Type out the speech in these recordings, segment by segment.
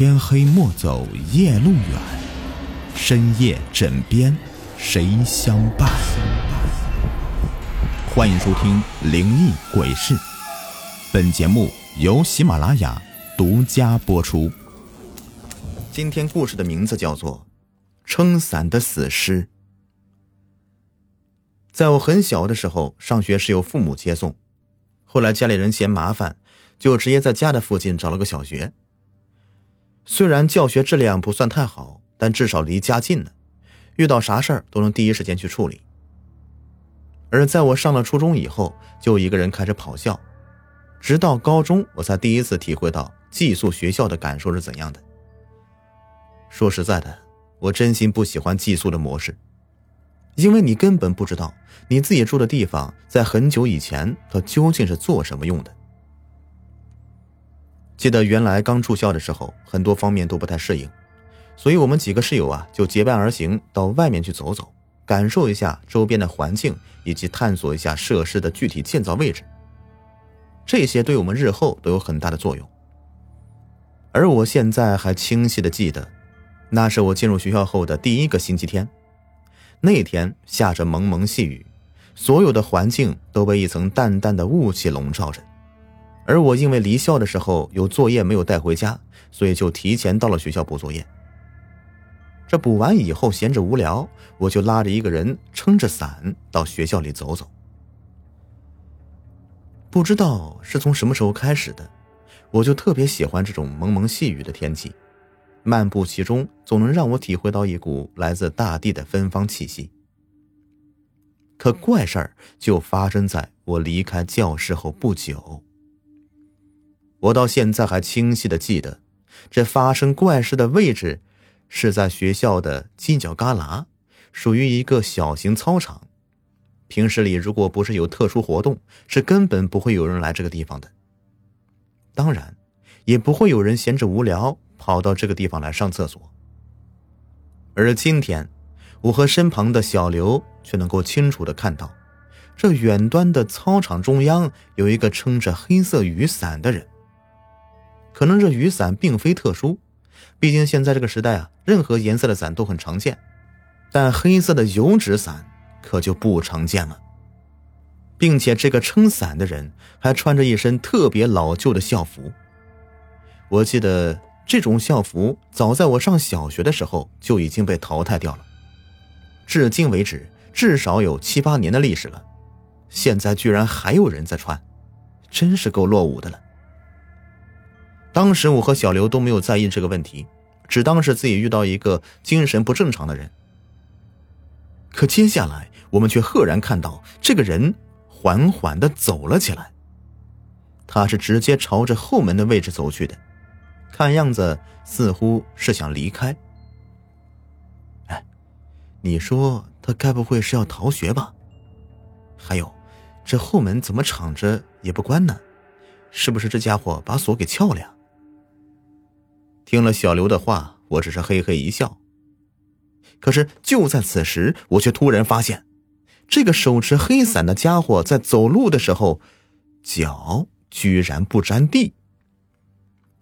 天黑莫走夜路远，深夜枕边谁相伴？欢迎收听《灵异鬼事》，本节目由喜马拉雅独家播出。今天故事的名字叫做《撑伞的死尸》。在我很小的时候，上学是由父母接送，后来家里人嫌麻烦，就直接在家的附近找了个小学。虽然教学质量不算太好，但至少离家近呢，遇到啥事儿都能第一时间去处理。而在我上了初中以后，就一个人开始跑校，直到高中我才第一次体会到寄宿学校的感受是怎样的。说实在的，我真心不喜欢寄宿的模式，因为你根本不知道你自己住的地方在很久以前它究竟是做什么用的。记得原来刚住校的时候，很多方面都不太适应，所以我们几个室友啊就结伴而行到外面去走走，感受一下周边的环境，以及探索一下设施的具体建造位置。这些对我们日后都有很大的作用。而我现在还清晰的记得，那是我进入学校后的第一个星期天，那天下着蒙蒙细雨，所有的环境都被一层淡淡的雾气笼罩着。而我因为离校的时候有作业没有带回家，所以就提前到了学校补作业。这补完以后闲着无聊，我就拉着一个人撑着伞到学校里走走。不知道是从什么时候开始的，我就特别喜欢这种蒙蒙细雨的天气，漫步其中总能让我体会到一股来自大地的芬芳气息。可怪事儿就发生在我离开教室后不久。我到现在还清晰的记得，这发生怪事的位置是在学校的犄角旮旯，属于一个小型操场。平时里如果不是有特殊活动，是根本不会有人来这个地方的。当然，也不会有人闲着无聊跑到这个地方来上厕所。而今天，我和身旁的小刘却能够清楚的看到，这远端的操场中央有一个撑着黑色雨伞的人。可能这雨伞并非特殊，毕竟现在这个时代啊，任何颜色的伞都很常见，但黑色的油纸伞可就不常见了。并且这个撑伞的人还穿着一身特别老旧的校服。我记得这种校服早在我上小学的时候就已经被淘汰掉了，至今为止至少有七八年的历史了，现在居然还有人在穿，真是够落伍的了。当时我和小刘都没有在意这个问题，只当是自己遇到一个精神不正常的人。可接下来，我们却赫然看到这个人缓缓的走了起来。他是直接朝着后门的位置走去的，看样子似乎是想离开。哎，你说他该不会是要逃学吧？还有，这后门怎么敞着也不关呢？是不是这家伙把锁给撬了呀？听了小刘的话，我只是嘿嘿一笑。可是就在此时，我却突然发现，这个手持黑伞的家伙在走路的时候，脚居然不沾地。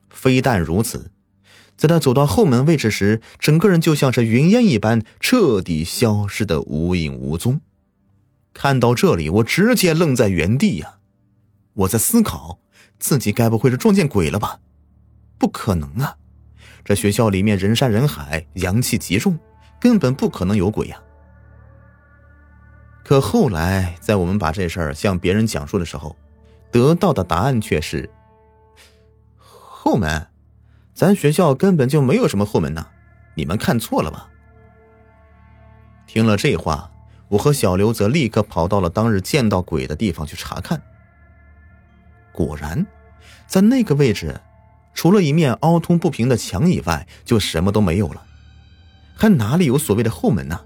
非但如此，在他走到后门位置时，整个人就像是云烟一般，彻底消失的无影无踪。看到这里，我直接愣在原地呀！我在思考，自己该不会是撞见鬼了吧？不可能啊！这学校里面人山人海，阳气极重，根本不可能有鬼呀。可后来，在我们把这事儿向别人讲述的时候，得到的答案却是：后门，咱学校根本就没有什么后门呐，你们看错了吧？听了这话，我和小刘则立刻跑到了当日见到鬼的地方去查看。果然，在那个位置。除了一面凹凸不平的墙以外，就什么都没有了，还哪里有所谓的后门呢？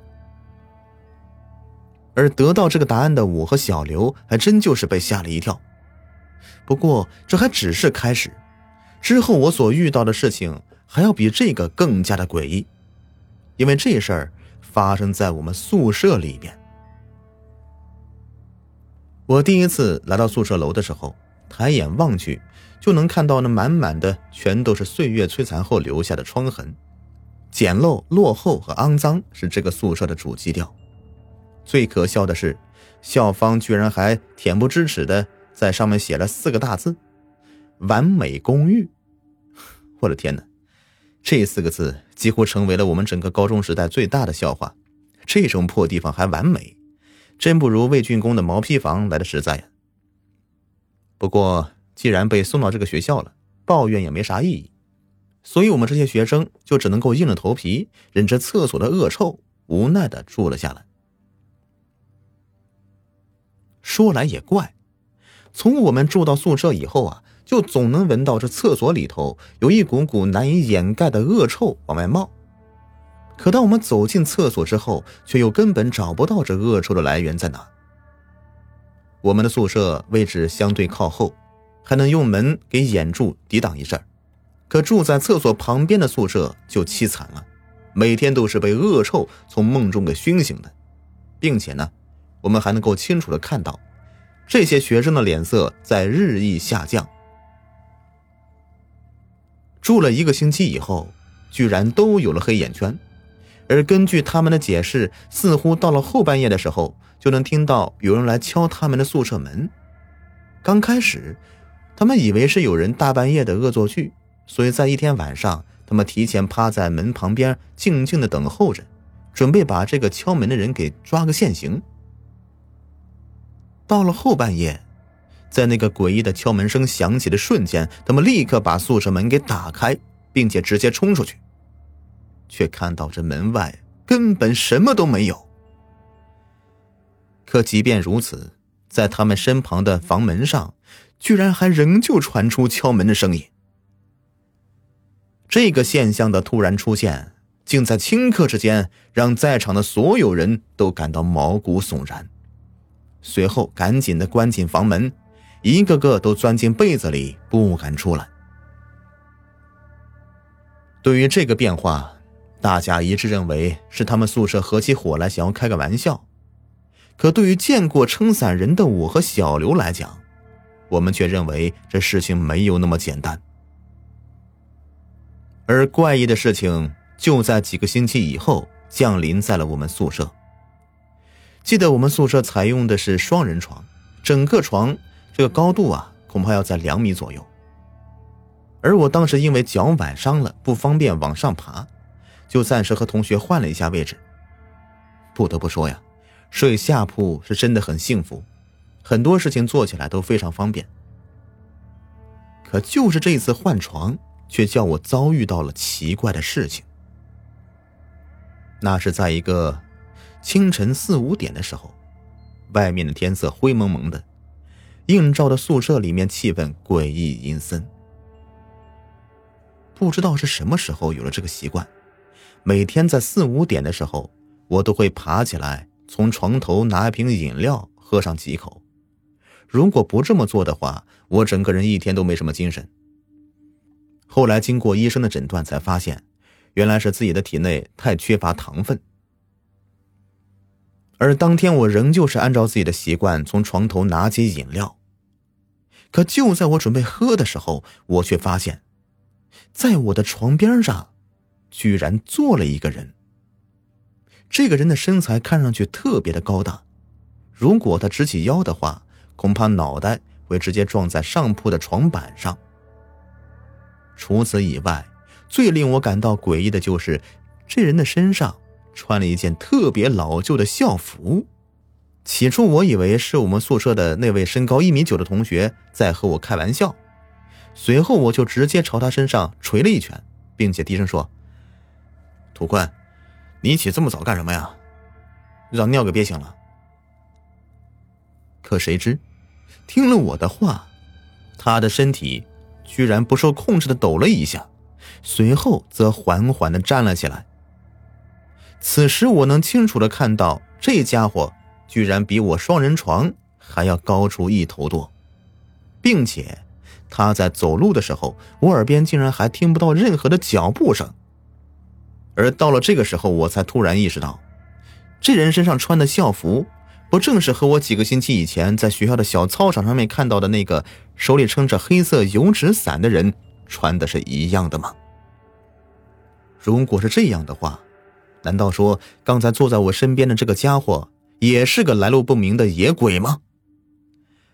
而得到这个答案的我和小刘，还真就是被吓了一跳。不过这还只是开始，之后我所遇到的事情还要比这个更加的诡异，因为这事儿发生在我们宿舍里边。我第一次来到宿舍楼的时候。抬眼望去，就能看到那满满的全都是岁月摧残后留下的疮痕。简陋、落后和肮脏是这个宿舍的主基调。最可笑的是，校方居然还恬不知耻的在上面写了四个大字：“完美公寓。”我的天哪！这四个字几乎成为了我们整个高中时代最大的笑话。这种破地方还完美，真不如魏竣工的毛坯房来的实在呀。不过，既然被送到这个学校了，抱怨也没啥意义，所以我们这些学生就只能够硬着头皮忍着厕所的恶臭，无奈的住了下来。说来也怪，从我们住到宿舍以后啊。就总能闻到这厕所里头有一股股难以掩盖的恶臭往外冒，可当我们走进厕所之后，却又根本找不到这恶臭的来源在哪。我们的宿舍位置相对靠后，还能用门给掩住抵挡一阵可住在厕所旁边的宿舍就凄惨了，每天都是被恶臭从梦中给熏醒的，并且呢，我们还能够清楚的看到这些学生的脸色在日益下降。住了一个星期以后，居然都有了黑眼圈，而根据他们的解释，似乎到了后半夜的时候，就能听到有人来敲他们的宿舍门。刚开始，他们以为是有人大半夜的恶作剧，所以在一天晚上，他们提前趴在门旁边，静静的等候着，准备把这个敲门的人给抓个现行。到了后半夜。在那个诡异的敲门声响起的瞬间，他们立刻把宿舍门给打开，并且直接冲出去，却看到这门外根本什么都没有。可即便如此，在他们身旁的房门上，居然还仍旧传出敲门的声音。这个现象的突然出现，竟在顷刻之间让在场的所有人都感到毛骨悚然，随后赶紧的关紧房门。一个个都钻进被子里，不敢出来。对于这个变化，大家一致认为是他们宿舍合起伙来想要开个玩笑。可对于见过撑伞人的我和小刘来讲，我们却认为这事情没有那么简单。而怪异的事情就在几个星期以后降临在了我们宿舍。记得我们宿舍采用的是双人床，整个床。这个高度啊，恐怕要在两米左右。而我当时因为脚崴伤了，不方便往上爬，就暂时和同学换了一下位置。不得不说呀，睡下铺是真的很幸福，很多事情做起来都非常方便。可就是这次换床，却叫我遭遇到了奇怪的事情。那是在一个清晨四五点的时候，外面的天色灰蒙蒙的。映照的宿舍里面气氛诡异阴森。不知道是什么时候有了这个习惯，每天在四五点的时候，我都会爬起来，从床头拿一瓶饮料喝上几口。如果不这么做的话，我整个人一天都没什么精神。后来经过医生的诊断，才发现，原来是自己的体内太缺乏糖分。而当天我仍旧是按照自己的习惯从床头拿起饮料，可就在我准备喝的时候，我却发现，在我的床边上，居然坐了一个人。这个人的身材看上去特别的高大，如果他直起腰的话，恐怕脑袋会直接撞在上铺的床板上。除此以外，最令我感到诡异的就是这人的身上。穿了一件特别老旧的校服，起初我以为是我们宿舍的那位身高一米九的同学在和我开玩笑，随后我就直接朝他身上捶了一拳，并且低声说：“土坤，你起这么早干什么呀？让尿给憋醒了。”可谁知，听了我的话，他的身体居然不受控制的抖了一下，随后则缓缓的站了起来。此时我能清楚的看到，这家伙居然比我双人床还要高出一头多，并且他在走路的时候，我耳边竟然还听不到任何的脚步声。而到了这个时候，我才突然意识到，这人身上穿的校服不正是和我几个星期以前在学校的小操场上面看到的那个手里撑着黑色油纸伞的人穿的是一样的吗？如果是这样的话，难道说刚才坐在我身边的这个家伙也是个来路不明的野鬼吗？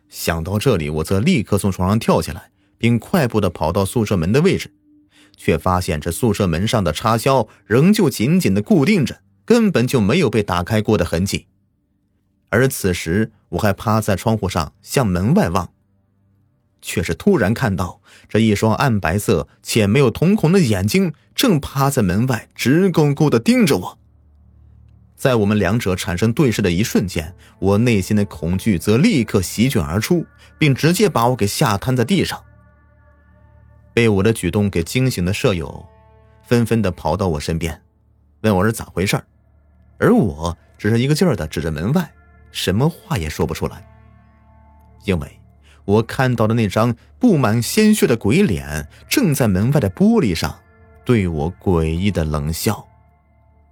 想到这里，我则立刻从床上跳起来，并快步的跑到宿舍门的位置，却发现这宿舍门上的插销仍旧紧紧的固定着，根本就没有被打开过的痕迹。而此时，我还趴在窗户上向门外望，却是突然看到这一双暗白色且没有瞳孔的眼睛正趴在门外直勾勾的盯着我。在我们两者产生对视的一瞬间，我内心的恐惧则立刻席卷而出，并直接把我给吓瘫在地上。被我的举动给惊醒的舍友，纷纷的跑到我身边，问我是咋回事而我只是一个劲儿的指着门外，什么话也说不出来。因为我看到的那张布满鲜血的鬼脸，正在门外的玻璃上，对我诡异的冷笑。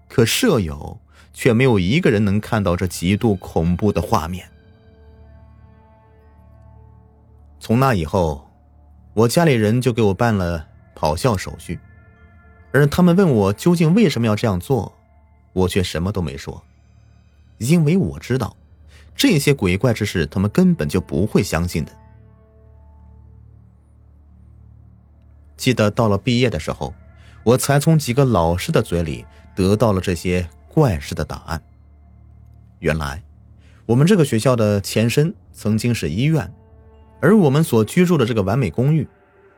可舍友。却没有一个人能看到这极度恐怖的画面。从那以后，我家里人就给我办了跑校手续，而他们问我究竟为什么要这样做，我却什么都没说，因为我知道这些鬼怪之事，他们根本就不会相信的。记得到了毕业的时候，我才从几个老师的嘴里得到了这些。怪事的答案。原来，我们这个学校的前身曾经是医院，而我们所居住的这个完美公寓，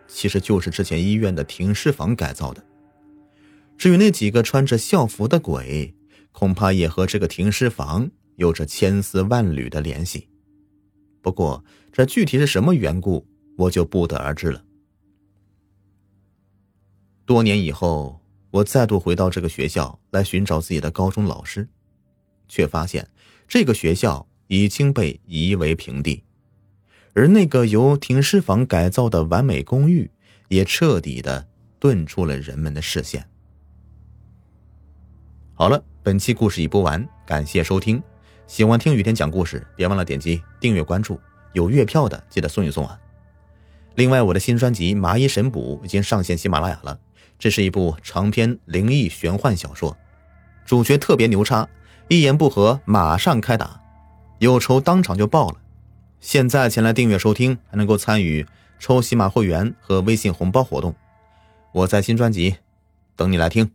其实就是之前医院的停尸房改造的。至于那几个穿着校服的鬼，恐怕也和这个停尸房有着千丝万缕的联系。不过，这具体是什么缘故，我就不得而知了。多年以后。我再度回到这个学校来寻找自己的高中老师，却发现这个学校已经被夷为平地，而那个由停尸房改造的完美公寓也彻底的遁出了人们的视线。好了，本期故事已播完，感谢收听。喜欢听雨天讲故事，别忘了点击订阅关注，有月票的记得送一送啊。另外，我的新专辑《麻衣神捕》已经上线喜马拉雅了。这是一部长篇灵异玄幻小说，主角特别牛叉，一言不合马上开打，有仇当场就报了。现在前来订阅收听，还能够参与抽喜马会员和微信红包活动。我在新专辑等你来听。